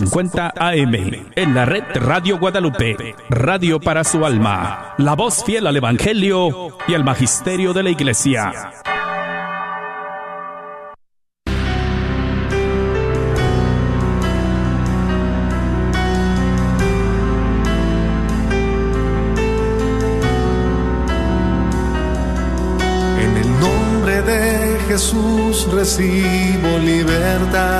1450 AM. En la red Radio Guadalupe. Radio para su alma. La voz fiel al Evangelio y al Magisterio de la Iglesia. Jesús recibo libertad.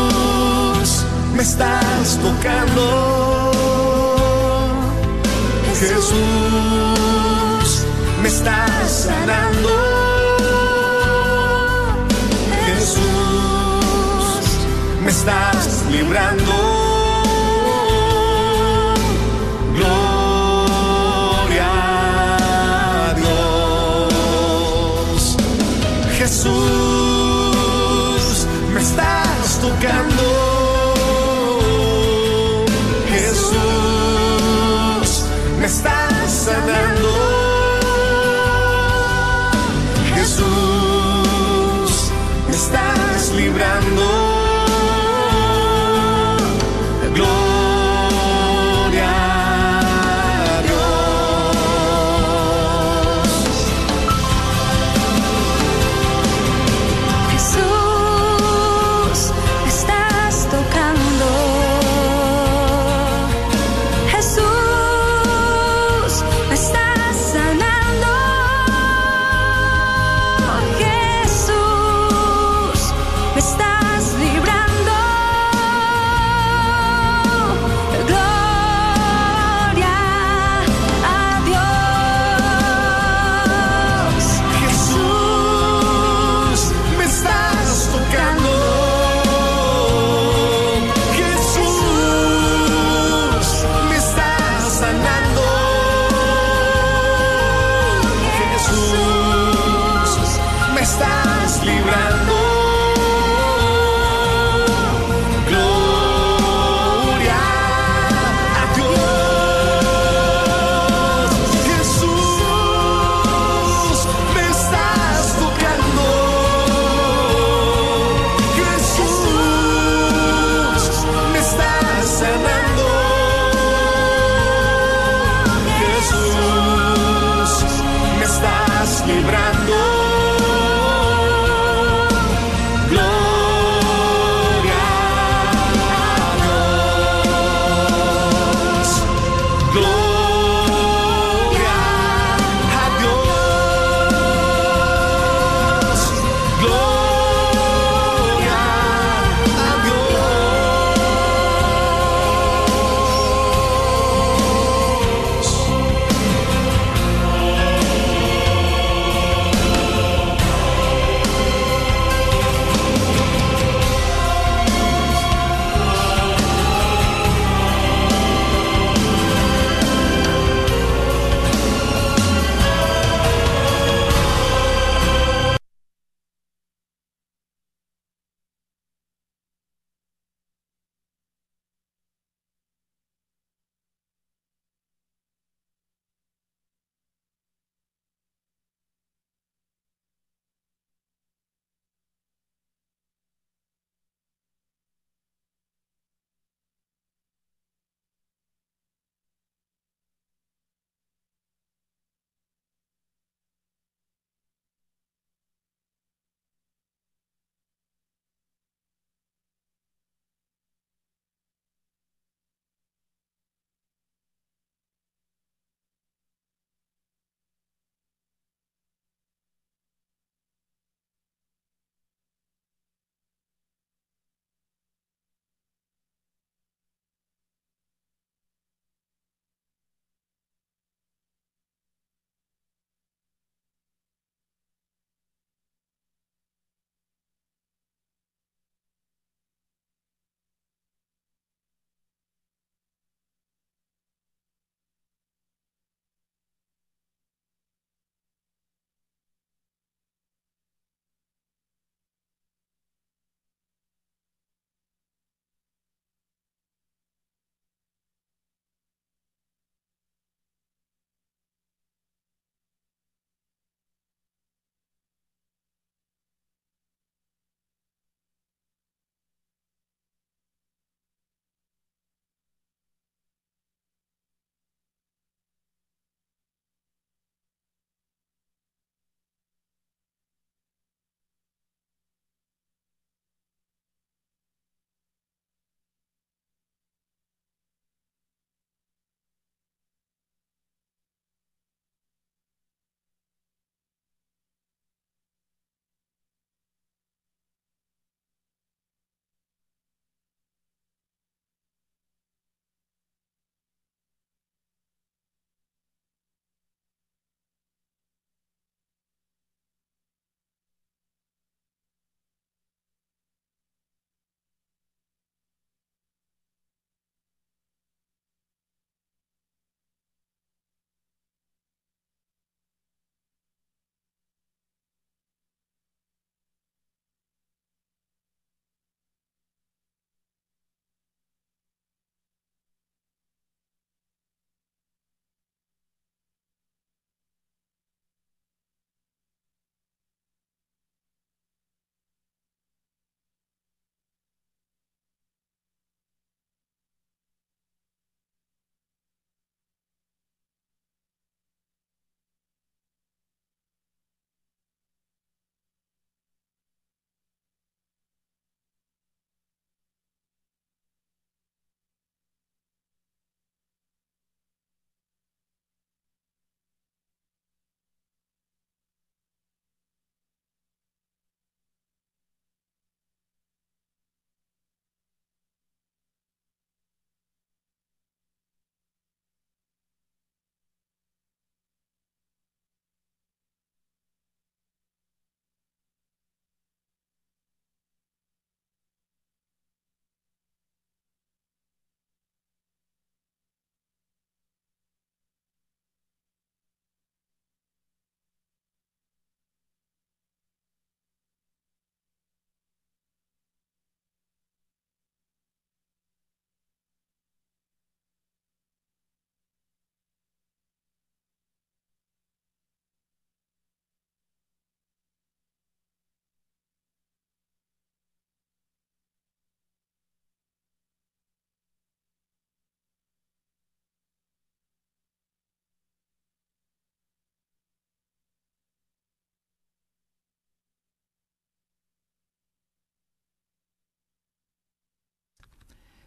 me estás tocando. Jesús, me estás sanando. Jesús, me estás librando. Gloria a Dios. Jesús estás tocando.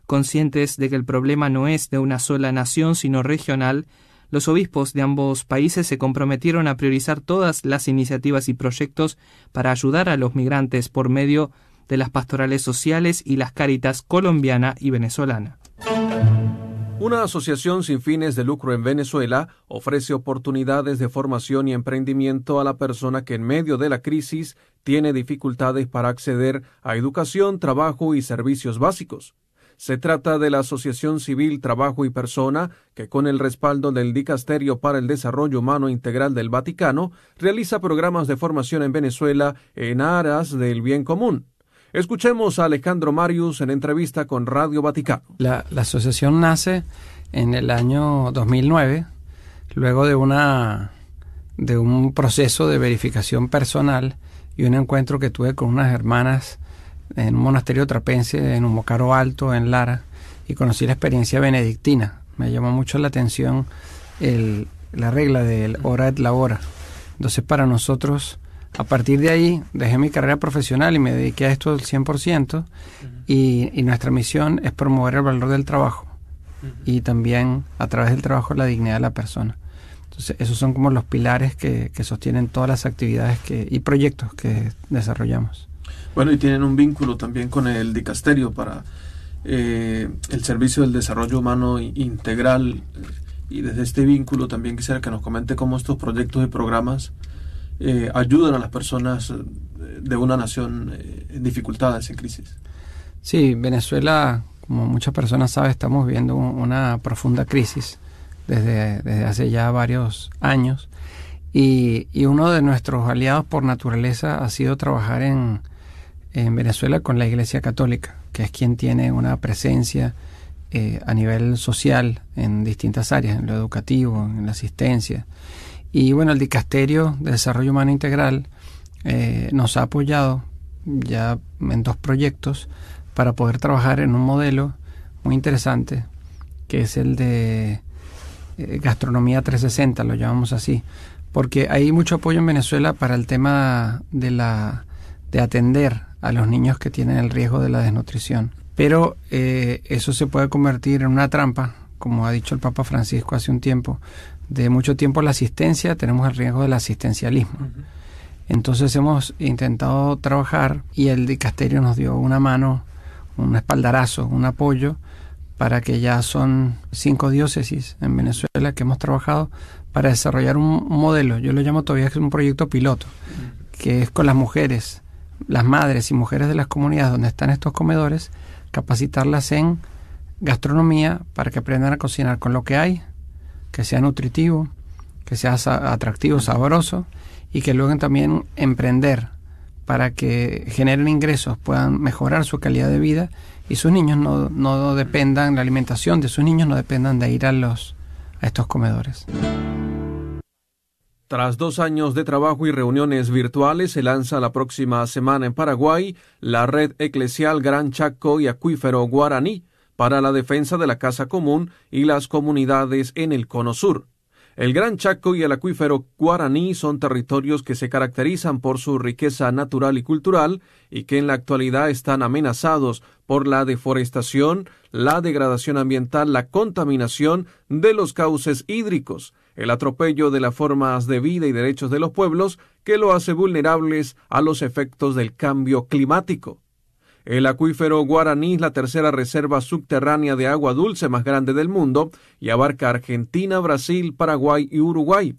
Conscientes de que el problema no es de una sola nación, sino regional, los obispos de ambos países se comprometieron a priorizar todas las iniciativas y proyectos para ayudar a los migrantes por medio de las pastorales sociales y las cáritas colombiana y venezolana. Una asociación sin fines de lucro en Venezuela ofrece oportunidades de formación y emprendimiento a la persona que en medio de la crisis tiene dificultades para acceder a educación, trabajo y servicios básicos. Se trata de la Asociación Civil Trabajo y Persona, que con el respaldo del Dicasterio para el Desarrollo Humano Integral del Vaticano, realiza programas de formación en Venezuela en aras del bien común. Escuchemos a Alejandro Marius en entrevista con Radio Vaticano. La, asociación nace en el año 2009, luego de, una, de un proceso de verificación personal y un encuentro que tuve con unas hermanas en un monasterio trapense en un mocaro Alto, en Lara, y conocí la experiencia benedictina. Me llamó mucho la atención el, la regla del hora et la hora. Entonces, para nosotros, a partir de ahí dejé mi carrera profesional y me dediqué a esto al 100% y, y nuestra misión es promover el valor del trabajo y también a través del trabajo la dignidad de la persona. Entonces esos son como los pilares que, que sostienen todas las actividades que, y proyectos que desarrollamos. Bueno, y tienen un vínculo también con el dicasterio para eh, el servicio del desarrollo humano integral y desde este vínculo también quisiera que nos comente cómo estos proyectos y programas eh, ayudan a las personas eh, de una nación eh, en dificultades, en crisis. Sí, Venezuela, como muchas personas saben, estamos viviendo una profunda crisis desde, desde hace ya varios años. Y, y, uno de nuestros aliados por naturaleza ha sido trabajar en, en Venezuela con la Iglesia Católica, que es quien tiene una presencia eh, a nivel social en distintas áreas, en lo educativo, en la asistencia. Y bueno, el Dicasterio de Desarrollo Humano Integral eh, nos ha apoyado ya en dos proyectos para poder trabajar en un modelo muy interesante, que es el de eh, gastronomía 360, lo llamamos así, porque hay mucho apoyo en Venezuela para el tema de la de atender a los niños que tienen el riesgo de la desnutrición. Pero eh, eso se puede convertir en una trampa, como ha dicho el Papa Francisco hace un tiempo, de mucho tiempo la asistencia, tenemos el riesgo del asistencialismo. Entonces hemos intentado trabajar y el dicasterio nos dio una mano, un espaldarazo, un apoyo para que ya son cinco diócesis en Venezuela que hemos trabajado para desarrollar un modelo, yo lo llamo todavía que es un proyecto piloto, que es con las mujeres, las madres y mujeres de las comunidades donde están estos comedores, capacitarlas en gastronomía para que aprendan a cocinar con lo que hay, que sea nutritivo, que sea atractivo, sabroso y que luego también emprender para que generen ingresos, puedan mejorar su calidad de vida y sus niños no, no dependan, la alimentación de sus niños no dependan de ir a, los, a estos comedores. Tras dos años de trabajo y reuniones virtuales, se lanza la próxima semana en Paraguay la red eclesial Gran Chaco y Acuífero Guaraní, para la defensa de la casa común y las comunidades en el cono sur. El Gran Chaco y el acuífero guaraní son territorios que se caracterizan por su riqueza natural y cultural y que en la actualidad están amenazados por la deforestación, la degradación ambiental, la contaminación de los cauces hídricos, el atropello de las formas de vida y derechos de los pueblos que lo hace vulnerables a los efectos del cambio climático. El acuífero Guaraní es la tercera reserva subterránea de agua dulce más grande del mundo y abarca Argentina, Brasil, Paraguay y Uruguay.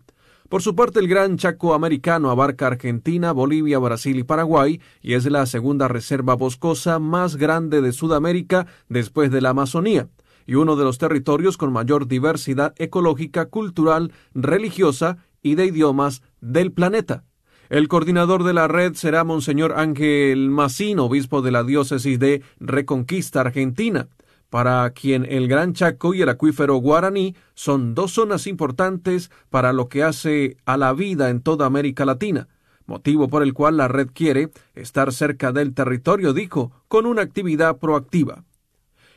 Por su parte, el Gran Chaco Americano abarca Argentina, Bolivia, Brasil y Paraguay y es la segunda reserva boscosa más grande de Sudamérica después de la Amazonía y uno de los territorios con mayor diversidad ecológica, cultural, religiosa y de idiomas del planeta. El coordinador de la red será Monseñor Ángel Macín, obispo de la diócesis de Reconquista, Argentina, para quien el Gran Chaco y el acuífero guaraní son dos zonas importantes para lo que hace a la vida en toda América Latina, motivo por el cual la red quiere estar cerca del territorio, dijo, con una actividad proactiva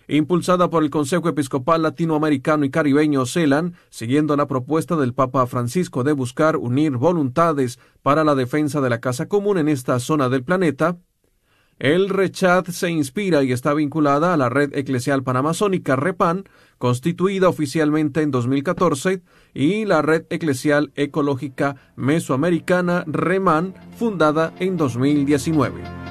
impulsada por el Consejo Episcopal Latinoamericano y Caribeño CELAN, siguiendo la propuesta del Papa Francisco de buscar unir voluntades para la defensa de la casa común en esta zona del planeta, El RECHAD se inspira y está vinculada a la Red Eclesial Panamazónica REPAN, constituida oficialmente en 2014, y la Red Eclesial Ecológica Mesoamericana REMAN, fundada en 2019.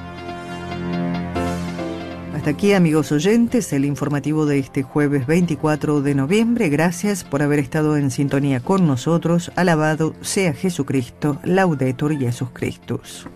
Hasta aquí, amigos oyentes, el informativo de este jueves 24 de noviembre. Gracias por haber estado en sintonía con nosotros. Alabado sea Jesucristo, laudetur Jesus Christus.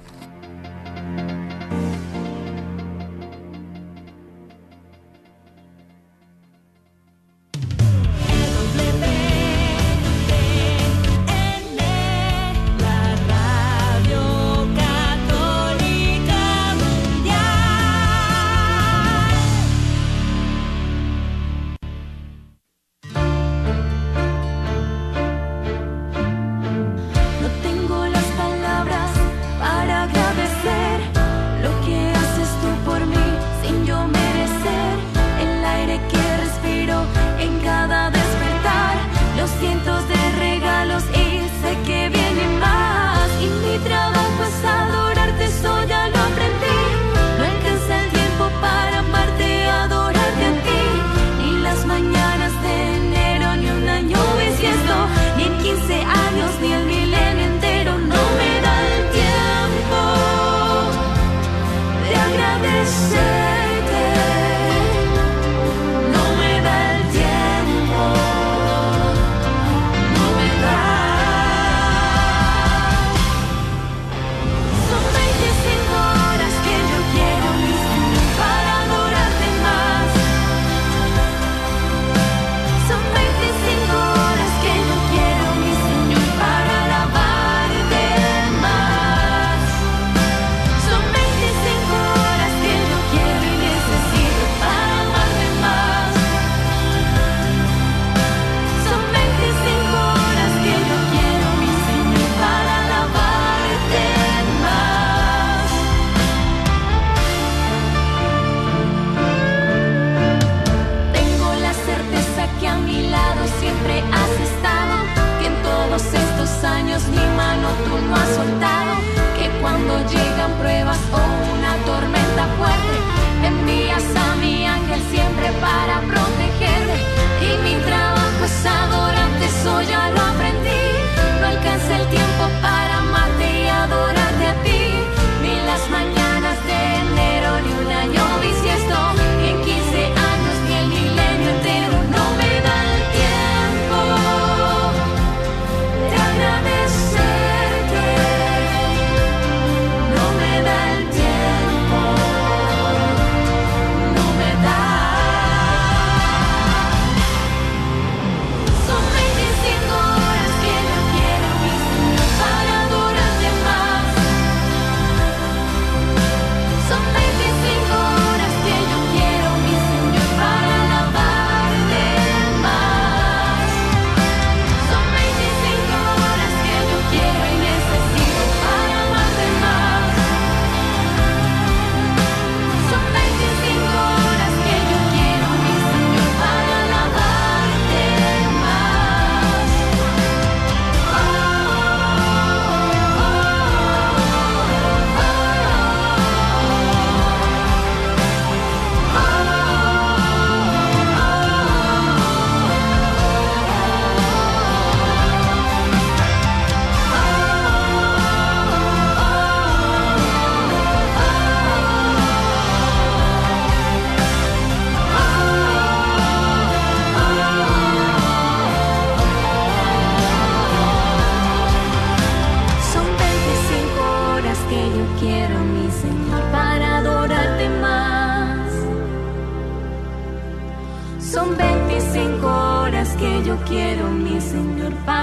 kissing goodbye.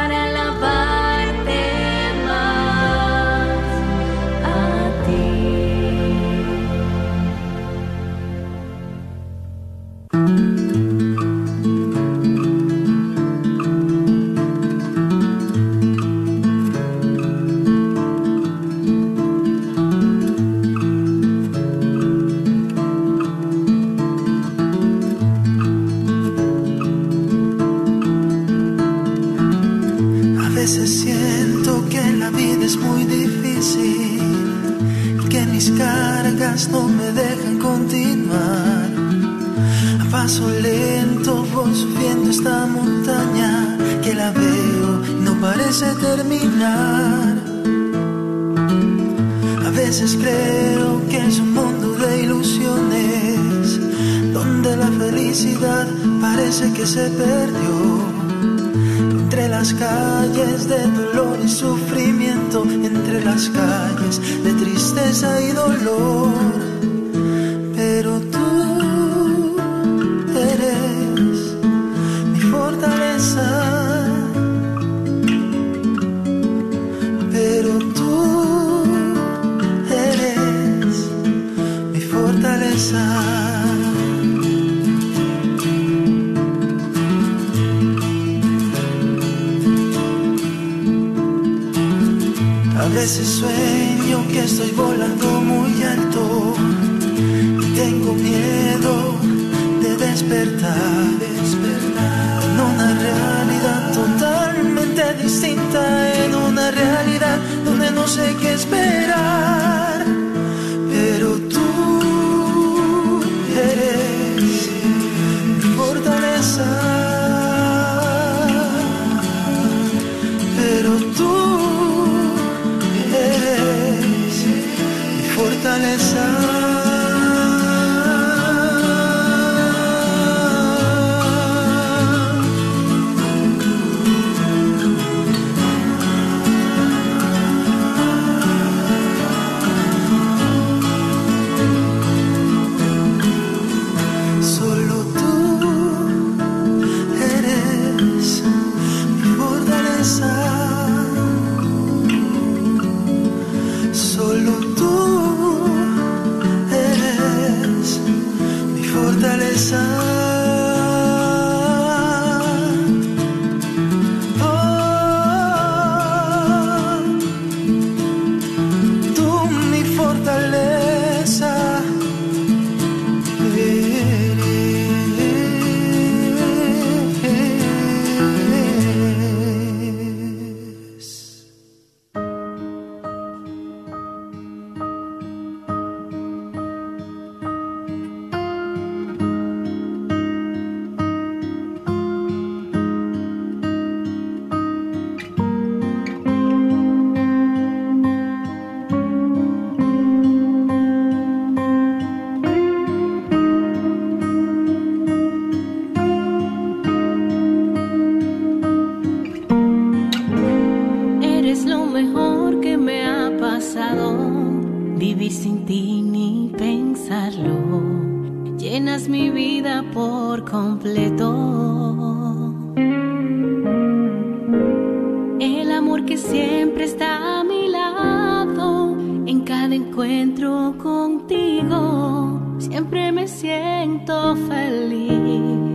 que siempre está a mi lado, en cada encuentro contigo, siempre me siento feliz.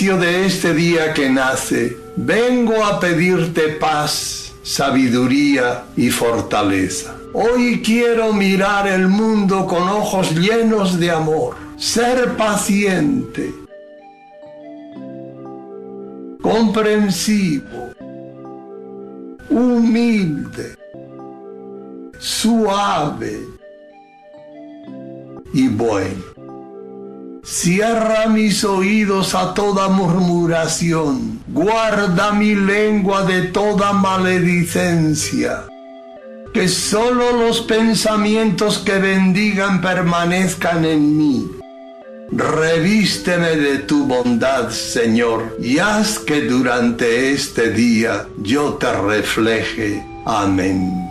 De este día que nace, vengo a pedirte paz, sabiduría y fortaleza. Hoy quiero mirar el mundo con ojos llenos de amor, ser paciente, comprensivo, humilde, suave y bueno. Cierra mis oídos a toda murmuración, guarda mi lengua de toda maledicencia. Que sólo los pensamientos que bendigan permanezcan en mí. Revísteme de tu bondad, Señor, y haz que durante este día yo te refleje. Amén.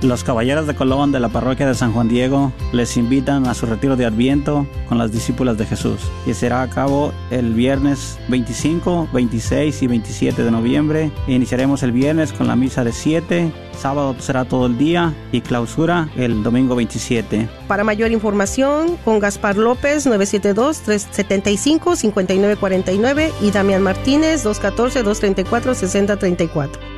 Los Caballeros de Colón de la parroquia de San Juan Diego les invitan a su retiro de Adviento con las discípulas de Jesús y será a cabo el viernes 25, 26 y 27 de noviembre. Iniciaremos el viernes con la misa de 7, sábado será todo el día y clausura el domingo 27. Para mayor información, con Gaspar López 972-375-5949 y Damián Martínez 214-234-6034.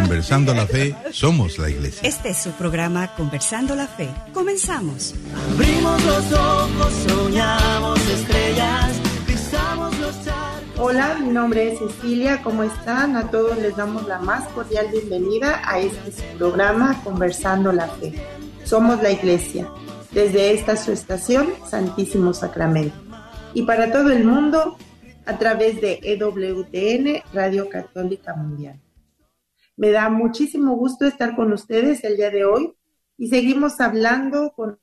Conversando la fe, somos la iglesia. Este es su programa Conversando la Fe. Comenzamos. Abrimos los ojos, soñamos estrellas, pisamos los charcos. Hola, mi nombre es Cecilia, ¿cómo están? A todos les damos la más cordial bienvenida a este su programa Conversando la Fe. Somos la Iglesia, desde esta su estación, Santísimo Sacramento. Y para todo el mundo, a través de EWTN, Radio Católica Mundial. Me da muchísimo gusto estar con ustedes el día de hoy y seguimos hablando con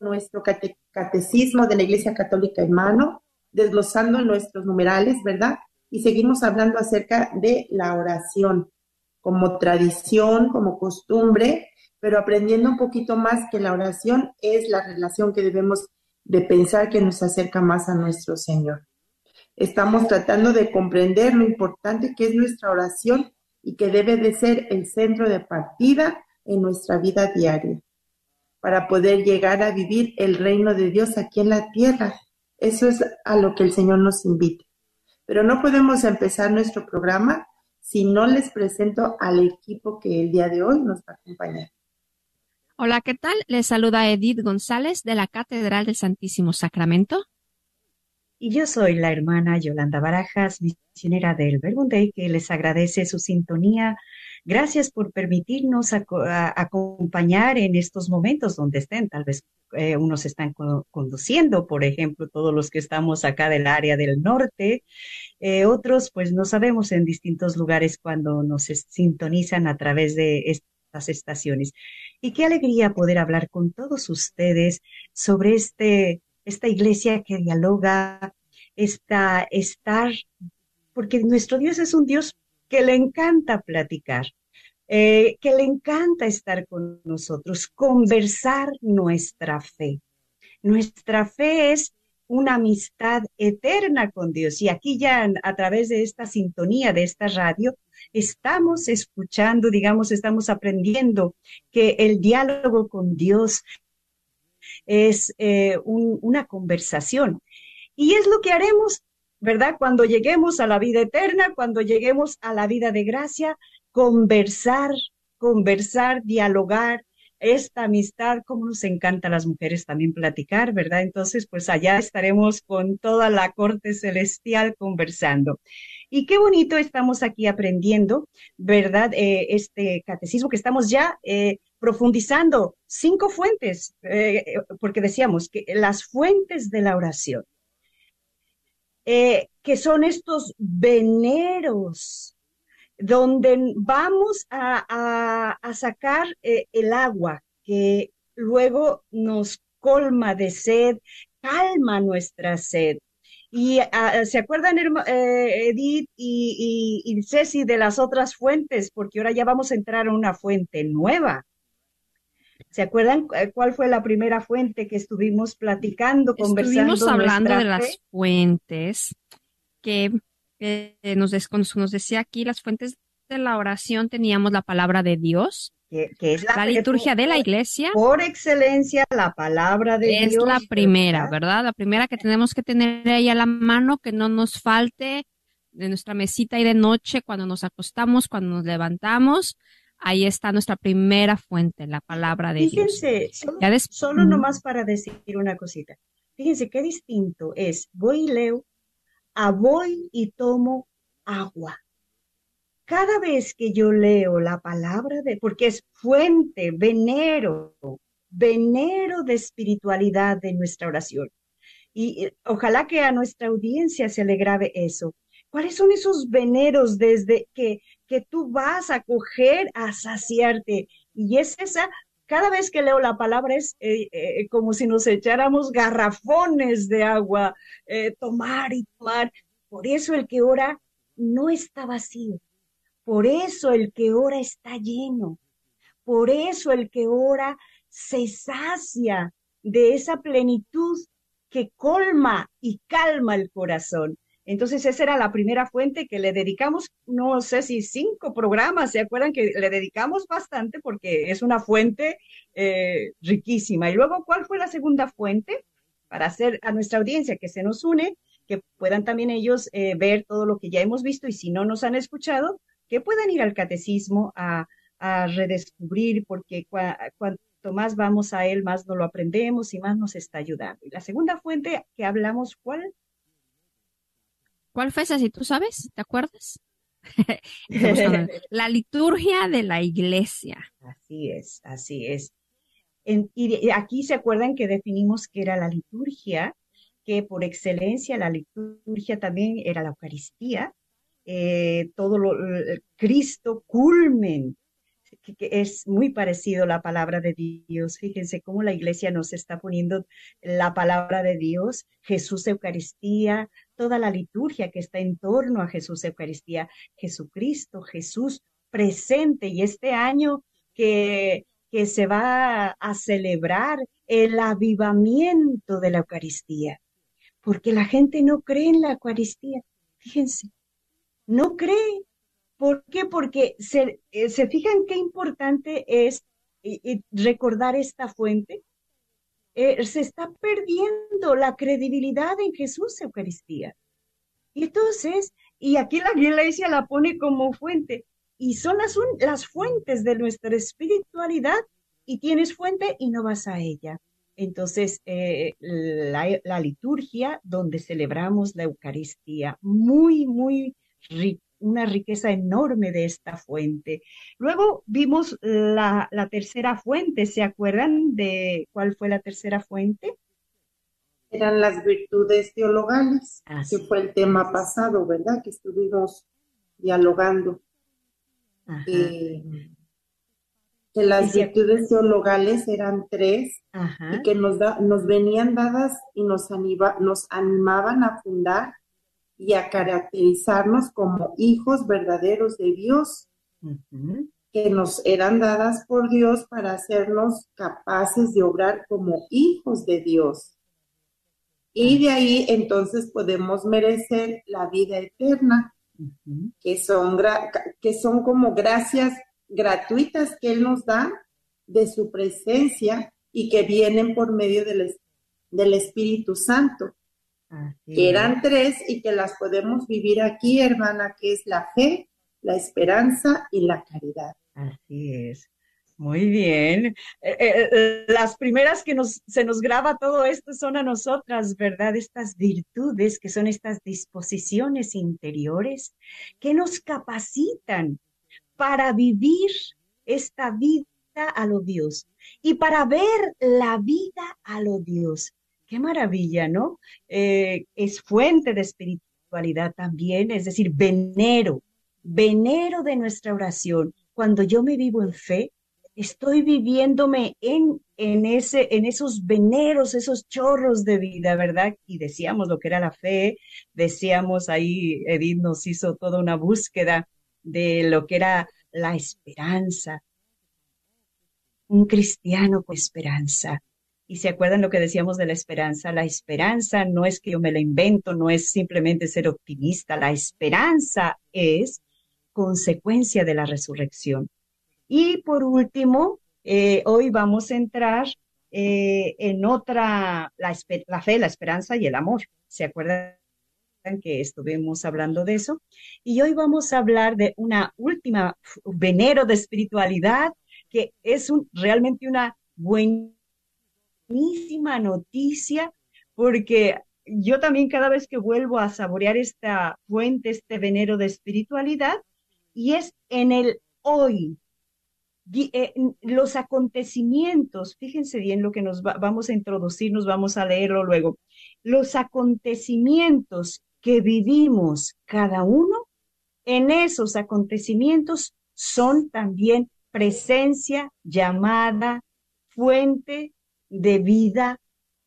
nuestro cate- catecismo de la Iglesia Católica en mano, desglosando nuestros numerales, ¿verdad? Y seguimos hablando acerca de la oración como tradición, como costumbre, pero aprendiendo un poquito más que la oración es la relación que debemos de pensar que nos acerca más a nuestro Señor. Estamos tratando de comprender lo importante que es nuestra oración y que debe de ser el centro de partida en nuestra vida diaria para poder llegar a vivir el reino de Dios aquí en la tierra. Eso es a lo que el Señor nos invita. Pero no podemos empezar nuestro programa si no les presento al equipo que el día de hoy nos va a acompañar. Hola, ¿qué tal? Les saluda Edith González de la Catedral del Santísimo Sacramento. Y yo soy la hermana Yolanda Barajas, misionera del Verbum que les agradece su sintonía. Gracias por permitirnos acompañar en estos momentos donde estén. Tal vez eh, unos están co- conduciendo, por ejemplo, todos los que estamos acá del área del norte. Eh, otros, pues no sabemos en distintos lugares cuando nos sintonizan a través de estas estaciones. Y qué alegría poder hablar con todos ustedes sobre este, esta iglesia que dialoga, esta, estar, porque nuestro Dios es un Dios que le encanta platicar, eh, que le encanta estar con nosotros, conversar nuestra fe. Nuestra fe es una amistad eterna con Dios. Y aquí ya a través de esta sintonía, de esta radio, estamos escuchando, digamos, estamos aprendiendo que el diálogo con Dios es eh, un- una conversación. Y es lo que haremos, ¿verdad? Cuando lleguemos a la vida eterna, cuando lleguemos a la vida de gracia, conversar, conversar, dialogar, esta amistad, como nos encanta a las mujeres también platicar, ¿verdad? Entonces, pues allá estaremos con toda la corte celestial conversando. Y qué bonito estamos aquí aprendiendo, ¿verdad? Eh, este catecismo que estamos ya eh, profundizando cinco fuentes, eh, porque decíamos que las fuentes de la oración, eh, que son estos veneros donde vamos a, sacar eh, el agua que luego nos colma de sed, calma nuestra sed. Y ah, ¿se acuerdan, eh, Edith y, y, y Ceci, de las otras fuentes? Porque ahora ya vamos a entrar a una fuente nueva. ¿Se acuerdan eh, cuál fue la primera fuente que estuvimos platicando, conversando? Estuvimos hablando de las fuentes que eh, nos, decía aquí, las fuentes de la oración teníamos la palabra de Dios, que, que es la, liturgia de la iglesia. Por excelencia, la palabra de es Dios. la primera, ¿verdad? La primera que tenemos que tener ahí a la mano, que no nos falte de nuestra mesita y de noche, cuando nos acostamos, cuando nos levantamos. Ahí está nuestra primera fuente, la palabra de Dios. Fíjense, solo, Ya des- solo Ujú. nomás para decir una cosita. Fíjense qué distinto es voy y leo a voy y tomo agua. Cada vez que yo leo la palabra de, porque es fuente, venero, venero de espiritualidad de nuestra oración. Y ojalá que a nuestra audiencia se le grave eso. ¿Cuáles son esos veneros desde que, que tú vas a coger a saciarte? Y es esa, cada vez que leo la palabra es eh, eh, como si nos echáramos garrafones de agua, eh, tomar y tomar. Por eso el que ora no está vacío. Por eso el que ora está lleno. Por eso el que ora se sacia de esa plenitud que colma y calma el corazón. Entonces esa era la primera fuente que le dedicamos, no sé si cinco programas, ¿se acuerdan que le dedicamos bastante porque es una fuente eh, riquísima? Y luego, ¿cuál fue la segunda fuente? Para hacer a nuestra audiencia que se nos une, que puedan también ellos eh, ver todo lo que ya hemos visto y si no nos han escuchado, que puedan ir al catecismo a, redescubrir, porque cuanto más vamos a él, más nos lo aprendemos y más nos está ayudando. Y la segunda fuente que hablamos, ¿cuál? ¿Cuál fue esa? Si tú sabes, ¿te acuerdas? la liturgia de la iglesia. Así es, así es. y aquí se acuerdan que definimos que era la liturgia, que por excelencia la liturgia también era la Eucaristía, eh, todo lo, Cristo culmen, es muy parecido la palabra de Dios. Fíjense cómo la iglesia nos está poniendo la palabra de Dios, Jesús Eucaristía, toda la liturgia que está en torno a Jesús Eucaristía, Jesucristo, Jesús presente. Y este año que, que se va a celebrar el avivamiento de la Eucaristía porque la gente no cree en la Eucaristía. Fíjense, no cree. ¿Por qué? Porque se, eh, se fijan qué importante es eh, eh, recordar esta fuente. se está perdiendo la credibilidad en Jesús Eucaristía. Y entonces, y aquí la iglesia la pone como fuente, y son las, las fuentes de nuestra espiritualidad, y tienes fuente y no vas a ella. Entonces, eh, la, liturgia donde celebramos la Eucaristía, muy, muy una riqueza enorme de esta fuente. Luego vimos la, tercera fuente, ¿se acuerdan de cuál fue la tercera fuente? Eran las virtudes teologales, que fue el tema pasado, ¿verdad? Que estuvimos dialogando. Eh, que las virtudes teologales eran tres y que nos, da, nos venían dadas y nos, nos animaban a fundar y a caracterizarnos como hijos verdaderos de Dios, que nos eran dadas por Dios para hacernos capaces de obrar como hijos de Dios. Y de ahí entonces podemos merecer la vida eterna, que, son que son como gracias gratuitas que Él nos da de su presencia y que vienen por medio del, del Espíritu Santo. Que eran tres y que las podemos vivir aquí, hermana, que es la fe, la esperanza y la caridad. Así es. Muy bien. Eh, eh, eh, las primeras que nos, se nos graba todo esto son a nosotras, ¿verdad? Estas virtudes que son estas disposiciones interiores que nos capacitan para vivir esta vida a lo Dios y para ver la vida a lo Dios. Qué maravilla, ¿no? Eh, es fuente de espiritualidad también, es decir, venero, venero de nuestra oración. Cuando yo me vivo en fe, estoy viviéndome en, en, ese, en esos veneros, esos chorros de vida, ¿verdad? Y decíamos lo que era la fe, decíamos ahí, Edith nos hizo toda una búsqueda de lo que era la esperanza. Un cristiano con esperanza. Y se acuerdan lo que decíamos de la esperanza. La esperanza no es que yo me la invento, no es simplemente ser optimista. La esperanza es consecuencia de la resurrección. Y por último, eh, hoy vamos a entrar eh, en otra, la, fe, la esperanza y el amor. ¿Se acuerdan que estuvimos hablando de eso. Y hoy vamos a hablar de una última venero de espiritualidad que es realmente una buenísima noticia porque yo también cada vez que vuelvo a saborear esta fuente, este venero de espiritualidad, y es en el hoy. Eh, los acontecimientos, fíjense bien lo que nos vamos a introducir, nos vamos a leerlo luego. Los acontecimientos que vivimos cada uno, en esos acontecimientos son también presencia, llamada, fuente de vida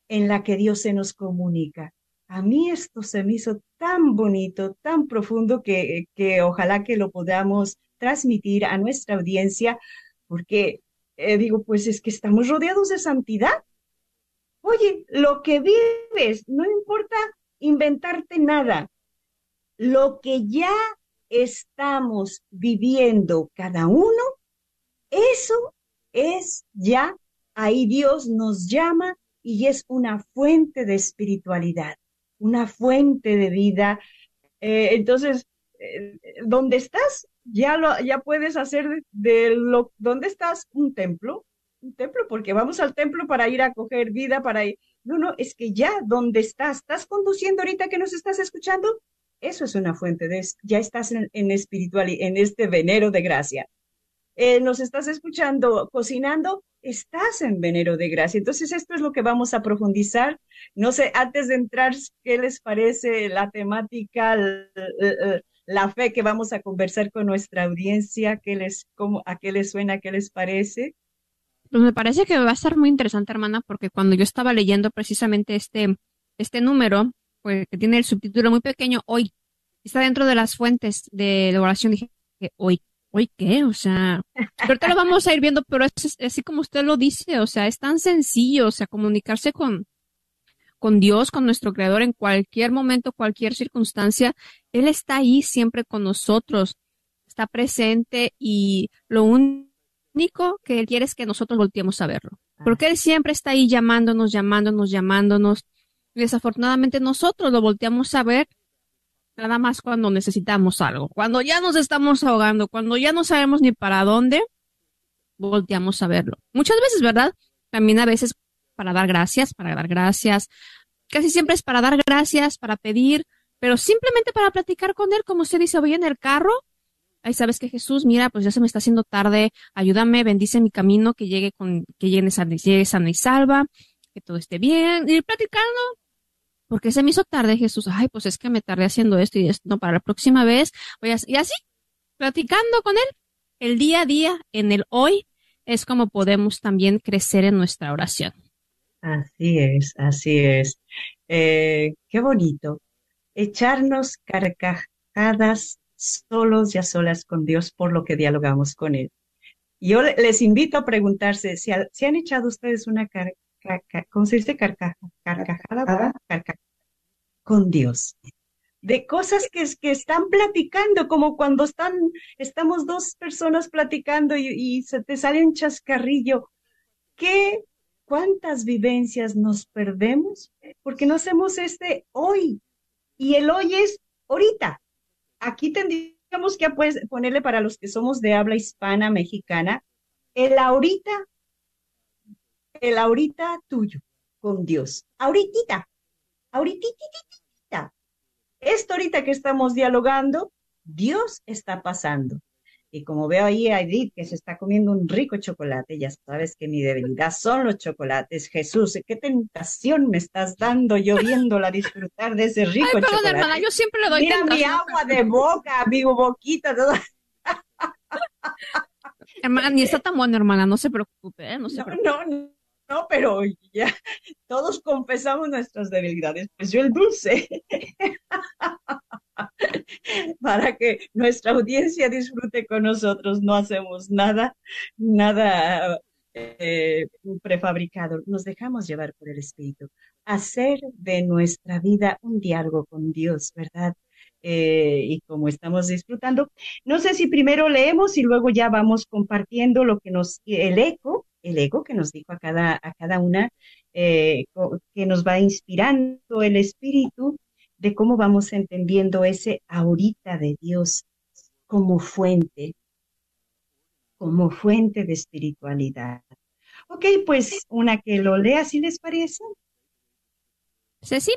en la que Dios se nos comunica. A mí esto se me hizo tan bonito, tan profundo, que, que ojalá que lo podamos transmitir a nuestra audiencia, porque eh, digo, pues es que estamos rodeados de santidad. Oye, lo que vives, no importa inventarte nada, lo que ya estamos viviendo cada uno, eso es ya, ahí Dios nos llama y es una fuente de espiritualidad, una fuente de vida. Eh, entonces, eh, ¿dónde estás? Ya, lo, ya puedes hacer de, lo, ¿dónde estás? Un templo, un templo, porque vamos al templo para ir a coger vida, para ir. No, no, es que ya, ¿dónde estás? ¿Estás conduciendo ahorita que nos estás escuchando? Eso es una fuente de, ya estás en, en espiritual, en este venero de gracia. Eh, nos estás escuchando cocinando, estás en venero de gracia. Entonces, esto es lo que vamos a profundizar. No sé, antes de entrar, ¿qué les parece la temática, la, fe que vamos a conversar con nuestra audiencia? ¿Qué les, cómo, ¿A qué les suena? ¿Qué les parece? Pues me parece que va a estar muy interesante, hermana, porque cuando yo estaba leyendo precisamente este, este número, pues, que tiene el subtítulo muy pequeño, hoy, está dentro de las fuentes de la oración, dije, hoy, hoy qué, o sea, ahorita lo vamos a ir viendo, pero es, así como usted lo dice, o sea, es tan sencillo, o sea, comunicarse con, con Dios, con nuestro Creador en cualquier momento, cualquier circunstancia, Él está ahí siempre con nosotros, está presente y lo único que Él quiere es que nosotros volteemos a verlo, porque Él siempre está ahí llamándonos, llamándonos, llamándonos. Desafortunadamente nosotros lo volteamos a ver nada más cuando necesitamos algo. Cuando ya nos estamos ahogando, cuando ya no sabemos ni para dónde, volteamos a verlo. Muchas veces, ¿verdad? También a veces para dar gracias, para dar gracias. Casi siempre es para dar gracias, para pedir, pero simplemente para platicar con él, como usted dice, voy en el carro. Ahí sabes que Jesús, mira, pues ya se me está haciendo tarde, ayúdame, bendice mi camino, que llegue con, que llegue, sana y salva, que todo esté bien, ir platicando, porque se me hizo tarde Jesús, ay, pues es que me tardé haciendo esto y esto, no, para la próxima vez, voy a, y así, platicando con él, el día a día, en el hoy, es como podemos también crecer en nuestra oración. Así es, así es. Eh, qué bonito. Echarnos carcajadas solos y a solas con Dios por lo que dialogamos con Él. Yo les invito a preguntarse si, han echado ustedes una ¿cómo se dice? Carcajada, carcajada, con Dios. De cosas que, que están platicando, como cuando están, estamos dos personas platicando y, se te sale un chascarrillo. ¿Qué, cuántas vivencias nos perdemos? Porque no hacemos este hoy. Y el hoy es ahorita. Aquí tendríamos que ponerle para los que somos de habla hispana, mexicana, el ahorita el ahorita tuyo con Dios. Ahorita, ahorita. Esto ahorita que estamos dialogando, Dios está pasando. Y como veo ahí a Edith que se está comiendo un rico chocolate, ya sabes que mi debilidad son los chocolates. Jesús, qué tentación me estás dando yo viéndola disfrutar de ese rico Ay, perdón, hermana, yo siempre le doy Mira mi agua de boca, mi boquita, todo. hermana, ni está tan bueno, hermana, no se preocupe, ¿eh? no se preocupe. No, no, no, pero ya todos confesamos nuestras debilidades, pues yo el dulce, para que nuestra audiencia disfrute con nosotros, no hacemos nada, nada eh, prefabricado, nos dejamos llevar por el Espíritu, hacer de nuestra vida un diálogo con Dios, ¿verdad? Eh, y como estamos disfrutando, no sé si primero leemos y luego ya vamos compartiendo lo que nos, el eco el ego que nos dijo a cada, a cada una, eh, que nos va inspirando el espíritu de cómo vamos entendiendo ese ahorita de Dios como fuente, como fuente de espiritualidad. Ok, pues una que lo lea, si les parece. Ceci.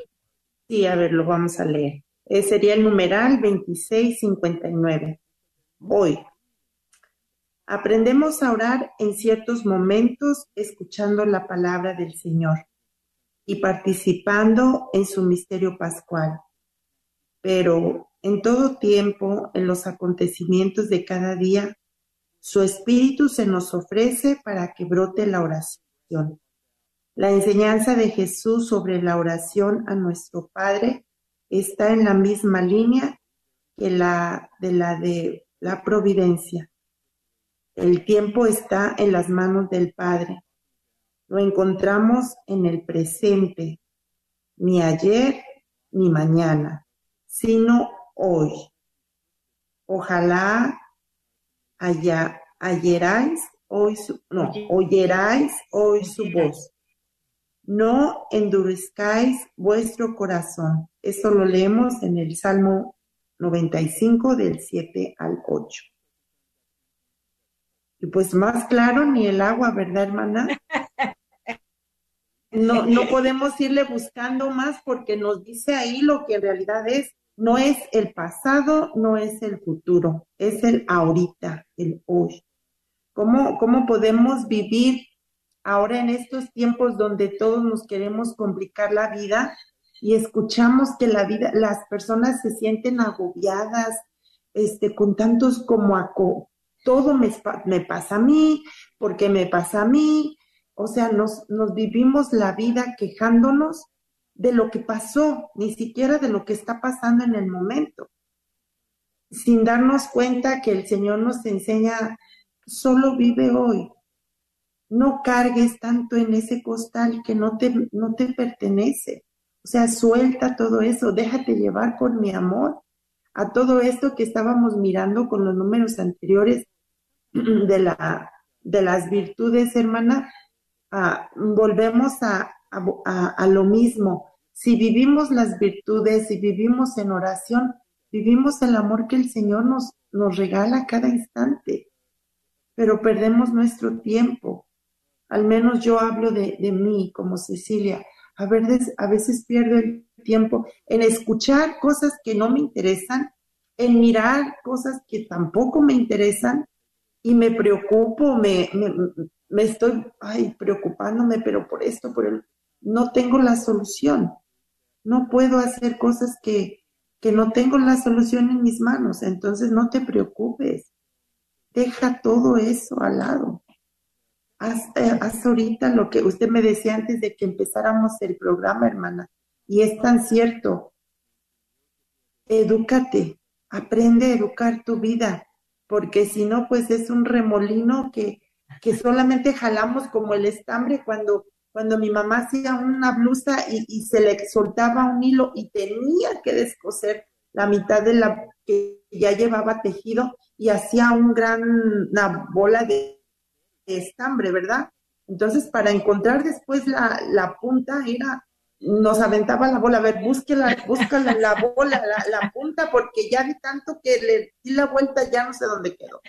Sí, a ver, lo vamos a leer. Eh, sería el numeral 2659. Hoy. Aprendemos a orar en ciertos momentos escuchando la palabra del Señor y participando en su misterio pascual. Pero en todo tiempo, en los acontecimientos de cada día, su espíritu se nos ofrece para que brote la oración. La enseñanza de Jesús sobre la oración a nuestro Padre está en la misma línea que la de la de la providencia. El tiempo está en las manos del Padre. Lo encontramos en el presente, ni ayer ni mañana, sino hoy. Ojalá haya, ayeráis hoy su, no, oyeráis hoy su voz no endurezcáis vuestro corazón. Esto lo leemos en el Salmo 95 del 7 al 8. Y pues más claro ni el agua, ¿verdad, hermana? No, no podemos irle buscando más porque nos dice ahí lo que en realidad es. No es el pasado, no es el futuro, es el ahorita, el hoy. ¿Cómo, cómo podemos vivir ahora en estos tiempos donde todos nos queremos complicar la vida y escuchamos que la vida, las personas se sienten agobiadas, este, con tantos como aco, todo me, pasa a mí, porque me pasa a mí, o sea, nos, nos vivimos la vida quejándonos de lo que pasó, ni siquiera de lo que está pasando en el momento, sin darnos cuenta que el Señor nos enseña, solo vive hoy, no cargues tanto en ese costal que no te, no te pertenece. O sea, suelta todo eso, déjate llevar con mi amor. A todo esto que estábamos mirando con los números anteriores de, la, de las virtudes, hermana. volvemos a, a, a lo mismo. Si vivimos las virtudes, si vivimos en oración, vivimos el amor que el Señor nos, nos regala cada instante, pero perdemos nuestro tiempo al menos yo hablo de, mí como Cecilia, a, veces, a veces pierdo el tiempo en escuchar cosas que no me interesan, en mirar cosas que tampoco me interesan y me preocupo, me, me, estoy ay, preocupándome, pero por esto, por el, no tengo la solución. No puedo hacer cosas que, que no tengo la solución en mis manos. Entonces no te preocupes. Deja todo eso al lado haz, ahorita lo que usted me decía antes de que empezáramos el programa, hermana, y es tan cierto. Edúcate, aprende a educar tu vida, porque si no, pues es un remolino que, que solamente jalamos como el estambre cuando, cuando mi mamá hacía una blusa y, y se le soltaba un hilo y tenía que descoser la mitad de la que ya llevaba tejido y hacía un gran, una bola de estambre, ¿verdad? Entonces, para encontrar después la, la punta, era, nos aventaba la bola, a ver, búsquela, búscala la bola, la, la, punta, porque ya vi tanto que le di la vuelta, ya no sé dónde quedó.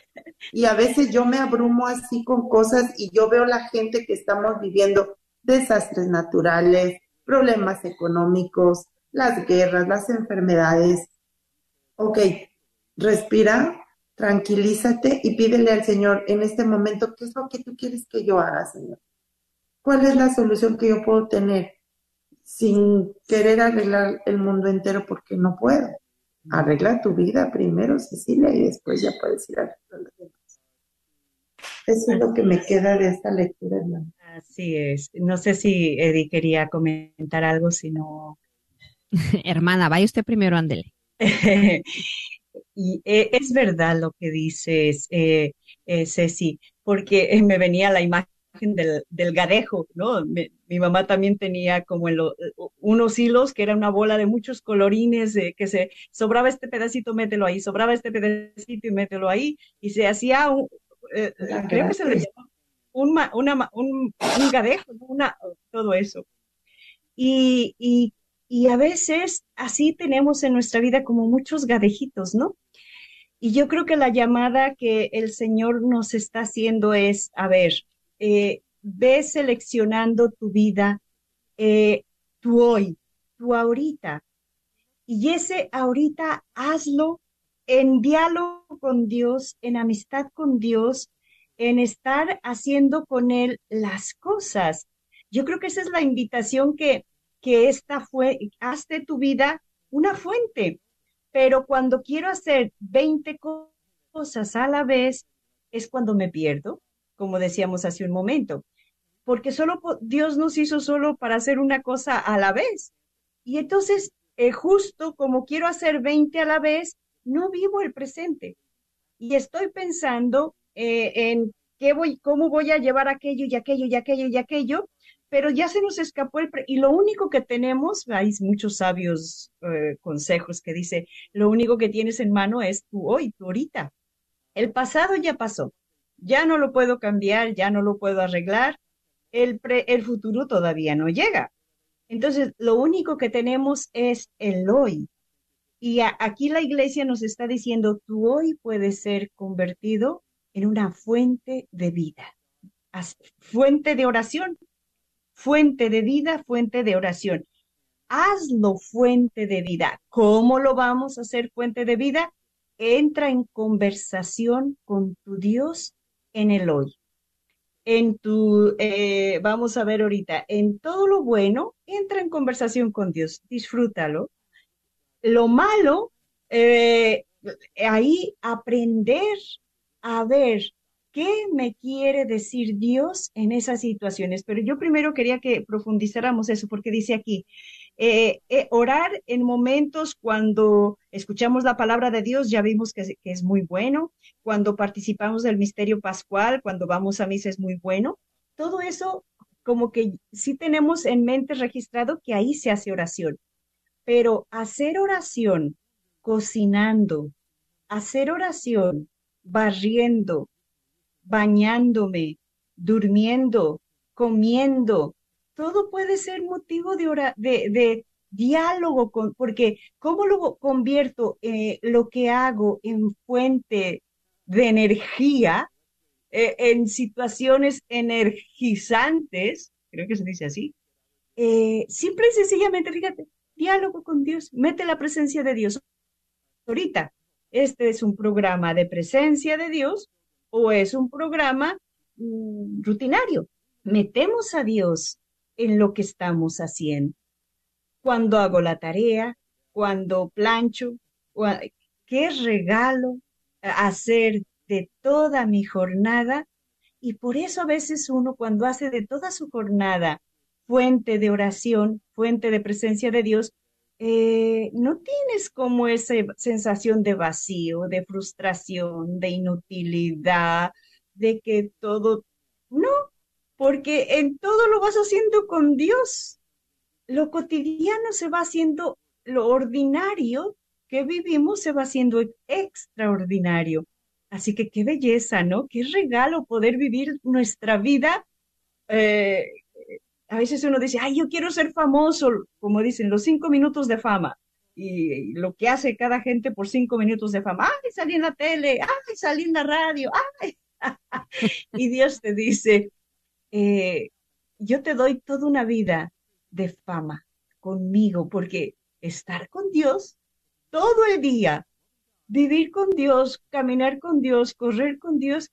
Y a veces yo me abrumo así con cosas y yo veo la gente que estamos viviendo desastres naturales, problemas económicos, las guerras, las enfermedades. Ok, respira, tranquilízate y pídele al Señor en este momento, ¿qué es lo que tú quieres que yo haga, Señor? ¿Cuál es la solución que yo puedo tener sin querer arreglar el mundo entero porque no puedo? Arregla tu vida primero, Cecilia, y después ya puedes ir a arreglar los demás. Eso es lo que me queda de esta lectura, hermano. Así es. No sé si Eddie quería comentar algo, si no. Hermana, vaya usted primero, ándele. Y eh, es verdad lo que dices, eh, eh, Ceci, porque eh, me venía la imagen del, del gadejo, ¿no? mi mamá también tenía como unos hilos que era una bola de muchos colorines, que se sobraba este pedacito, mételo ahí, sobraba este pedacito y mételo ahí, y se hacía un, creo que se le un, una, un, un gadejo, una, todo eso. Y, y y a veces así tenemos en nuestra vida como muchos gadejitos, ¿no? Y yo creo que la llamada que el Señor nos está haciendo es, a ver, eh, ve seleccionando tu vida, eh, tu hoy, tu ahorita. Y ese ahorita hazlo en diálogo con Dios, en amistad con Dios, en estar haciendo con Él las cosas. Yo creo que esa es la invitación que, que esta fue, hazte tu vida una fuente. Pero cuando quiero hacer 20 cosas a la vez, es cuando me pierdo, como decíamos hace un momento, porque solo Dios nos hizo solo para hacer una cosa a la vez. Y entonces, eh, justo como quiero hacer 20 a la vez, no vivo el presente. Y estoy pensando eh, en qué voy, cómo voy a llevar aquello y aquello y aquello y aquello, pero ya se nos escapó el... y lo único que tenemos, hay muchos sabios eh, consejos que dice, lo único que tienes en mano es tú hoy, tú ahorita. El pasado ya pasó, ya no lo puedo cambiar, ya no lo puedo arreglar, el, el futuro todavía no llega. Entonces, lo único que tenemos es el hoy. Y aquí la iglesia nos está diciendo, tú hoy puedes ser convertido en una fuente de vida, fuente de oración, fuente de vida, fuente de oración. Hazlo fuente de vida. ¿Cómo lo vamos a hacer fuente de vida? Entra en conversación con tu Dios en el hoy. En tu, eh, vamos a ver ahorita, en todo lo bueno, entra en conversación con Dios, disfrútalo. Lo malo, eh, ahí aprender a ver qué me quiere decir Dios en esas situaciones. Pero yo primero quería que profundizáramos eso, porque dice aquí, eh, eh, orar en momentos cuando escuchamos la palabra de Dios, ya vimos que, que, es muy bueno, cuando participamos del misterio pascual, cuando vamos a misa es muy bueno. Todo eso como que sí tenemos en mente registrado que ahí se hace oración. Pero hacer oración cocinando, hacer oración barriendo, bañándome, durmiendo, comiendo, todo puede ser motivo de, de, diálogo, con, porque ¿cómo lo convierto eh, lo que hago en fuente de energía, eh, en situaciones energizantes, creo que se dice así? Eh, simple y sencillamente, fíjate, diálogo con Dios, mete la presencia de Dios. Ahorita, este es un programa de presencia de Dios o es un programa mm, rutinario. Metemos a Dios en lo que estamos haciendo. Cuando hago la tarea, cuando plancho, qué regalo hacer de toda mi jornada. Y por eso a veces uno cuando hace de toda su jornada fuente de oración, fuente de presencia de Dios, eh, no tienes como esa sensación de vacío, de frustración, de inutilidad, de que todo, no, porque en todo lo vas haciendo con Dios. Lo cotidiano se va haciendo, lo ordinario que vivimos se va haciendo extraordinario. Así que qué belleza, ¿no? Qué regalo poder vivir nuestra vida eh, a veces uno dice, ay, yo quiero ser famoso, como dicen, los cinco minutos de fama. Y, lo que hace cada gente por cinco minutos de fama, ay, salí en la tele, ay, salí en la radio, ay. y Dios te dice, eh, yo te doy toda una vida de fama conmigo, porque estar con Dios todo el día, vivir con Dios, caminar con Dios, correr con Dios,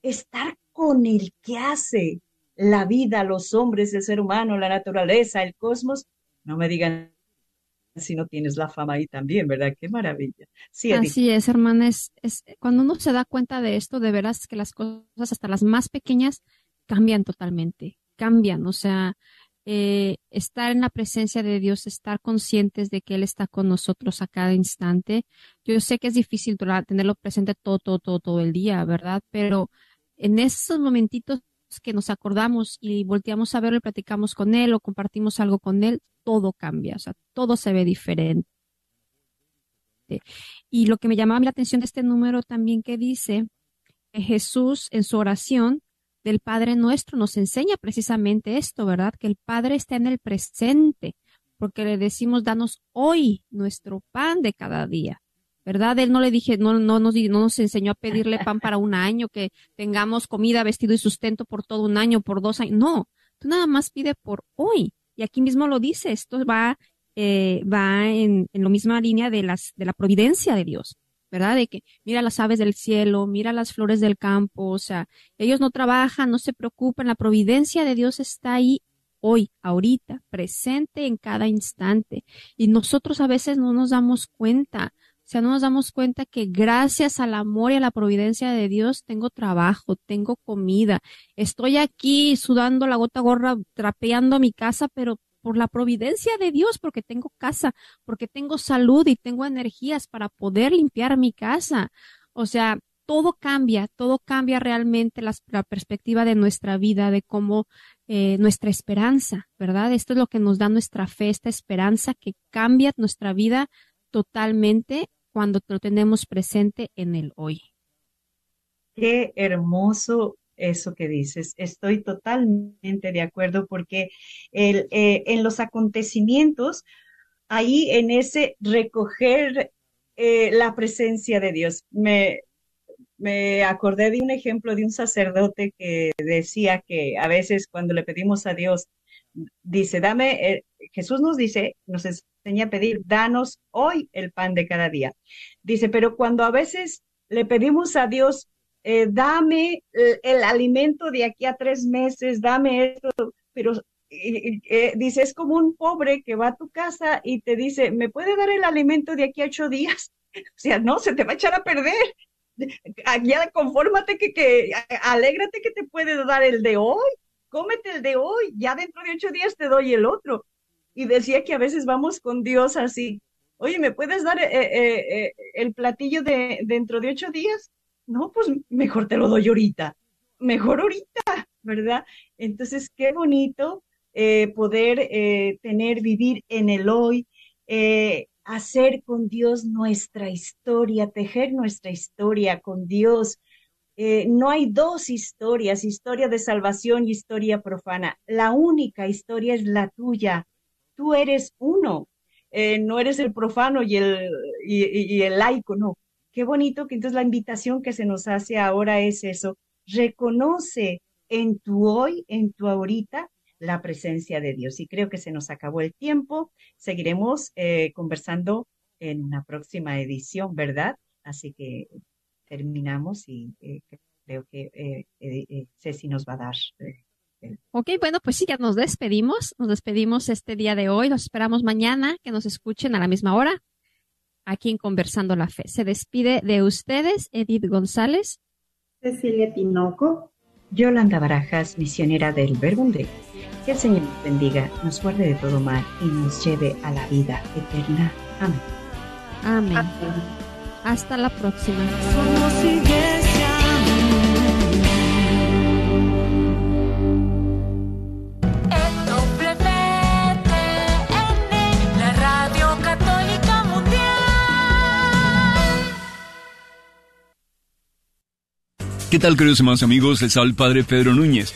estar con el que hace, la vida, los hombres, el ser humano, la naturaleza, el cosmos, no me digan si no tienes la fama ahí también, ¿verdad? Qué maravilla. Sí, Así es, hermana, cuando uno se da cuenta de esto, de veras que las cosas, hasta las más pequeñas, cambian totalmente, cambian, o sea, eh, estar en la presencia de Dios, estar conscientes de que Él está con nosotros a cada instante. Yo sé que es difícil tenerlo presente todo, todo, todo, todo el día, ¿verdad? Pero en esos momentitos que nos acordamos y volteamos a verlo y platicamos con él o compartimos algo con él, todo cambia, o sea, todo se ve diferente. Y lo que me llamaba la atención de este número también que dice que Jesús en su oración del Padre nuestro nos enseña precisamente esto, ¿verdad? Que el Padre está en el presente, porque le decimos, danos hoy nuestro pan de cada día. ¿verdad? Él no le dije, no, no, nos, no nos enseñó a pedirle pan para un año, que tengamos comida, vestido y sustento por todo un año, por dos años. No, tú nada más pide por hoy. Y aquí mismo lo dice, esto va eh, va en, en la misma línea de, las, de la providencia de Dios. ¿Verdad? De que mira las aves del cielo, mira las flores del campo, o sea, ellos no trabajan, no se preocupan, la providencia de Dios está ahí hoy, ahorita, presente en cada instante. Y nosotros a veces no nos damos cuenta, o sea, no nos damos cuenta que gracias al amor y a la providencia de Dios tengo trabajo, tengo comida, estoy aquí sudando la gota gorra, trapeando mi casa, pero por la providencia de Dios, porque tengo casa, porque tengo salud y tengo energías para poder limpiar mi casa. O sea, todo cambia, todo cambia realmente la, perspectiva de nuestra vida, de cómo eh, nuestra esperanza, ¿verdad? Esto es lo que nos da nuestra fe, esta esperanza que cambia nuestra vida totalmente cuando lo tenemos presente en el hoy. Qué hermoso eso que dices. Estoy totalmente de acuerdo porque el, eh, en los acontecimientos, ahí en ese recoger eh, la presencia de Dios, me, me acordé de un ejemplo de un sacerdote que decía que a veces cuando le pedimos a Dios, dice, dame, eh, Jesús nos dice, nos enseña a pedir, danos hoy el pan de cada día. Dice, pero cuando a veces le pedimos a Dios, eh, dame el, alimento de aquí a tres meses, dame esto, pero eh, dice, es como un pobre que va a tu casa y te dice, ¿me puede dar el alimento de aquí a ocho días? O sea, no, se te va a echar a perder. Ya confórmate que, que, alégrate que te puede dar el de hoy, cómete el de hoy, ya dentro de ocho días te doy el otro. Y decía que a veces vamos con Dios así, oye, ¿me puedes dar eh, el platillo de dentro de ocho días? No, pues mejor te lo doy ahorita, mejor ahorita, ¿verdad? Entonces, qué bonito eh, poder eh, tener, vivir en el hoy, eh, hacer con Dios nuestra historia, tejer nuestra historia con Dios. no hay dos historias, historia de salvación y historia profana. La única historia es la tuya. Tú eres uno. no eres el profano y el, y el laico, no Qué bonito que entonces la invitación que se nos hace ahora es eso, reconoce en tu hoy, en tu ahorita, la presencia de Dios. Y creo que se nos acabó el tiempo. Seguiremos eh, conversando en una próxima edición, ¿verdad? Así que terminamos y eh, creo que eh, Ceci nos va a dar. Ok, bueno, pues sí, ya nos despedimos. Nos despedimos este día de hoy. Los esperamos mañana, que nos escuchen a la misma hora aquí en Conversando la Fe. Se despide de ustedes Edith González, Cecilia Tinoco, Yolanda Barajas, misionera del Verbunde. Que el Señor nos bendiga, nos guarde de todo mal y nos lleve a la vida eterna. Amén. Amén. Hasta la próxima. ¿Qué tal, queridos hermanos amigos? Les habla Padre Pedro Núñez.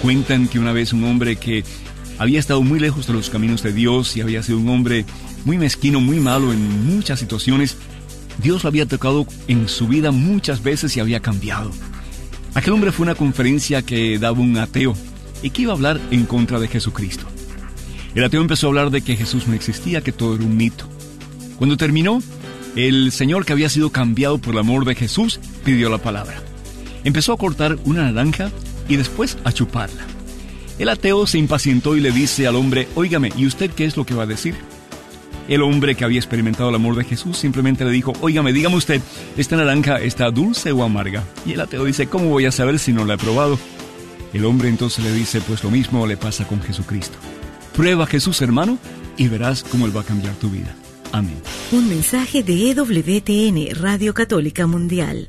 Cuentan que una vez un hombre que había estado muy lejos de los caminos de Dios y había sido un hombre muy mezquino, muy malo en muchas situaciones, Dios lo había tocado en su vida muchas veces y había cambiado. Aquel hombre fue a una conferencia que daba un ateo y que iba a hablar en contra de Jesucristo. El ateo empezó a hablar de que Jesús no existía, que todo era un mito. Cuando terminó, el Señor que había sido cambiado por el amor de Jesús pidió la palabra. Empezó a cortar una naranja y después a chuparla. El ateo se impacientó y le dice al hombre, Óigame, ¿y usted qué es lo que va a decir? El hombre que había experimentado el amor de Jesús simplemente le dijo, Óigame, dígame usted, ¿esta naranja está dulce o amarga? Y el ateo dice, ¿cómo voy a saber si no la he probado? El hombre entonces le dice, pues lo mismo le pasa con Jesucristo. Prueba a Jesús, hermano, y verás cómo Él va a cambiar tu vida. Amén. Un mensaje de EWTN, Radio Católica Mundial.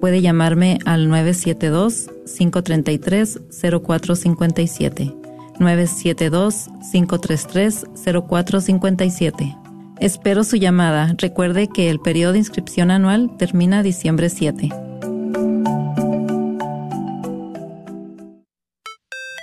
puede llamarme al 972-533-0457. 972-533-0457. Espero su llamada. Recuerde que el periodo de inscripción anual termina diciembre 7.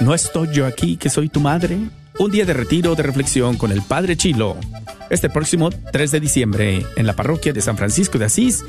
¿No estoy yo aquí que soy tu madre? Un día de retiro de reflexión con el Padre Chilo. Este próximo 3 de diciembre en la parroquia de San Francisco de Asís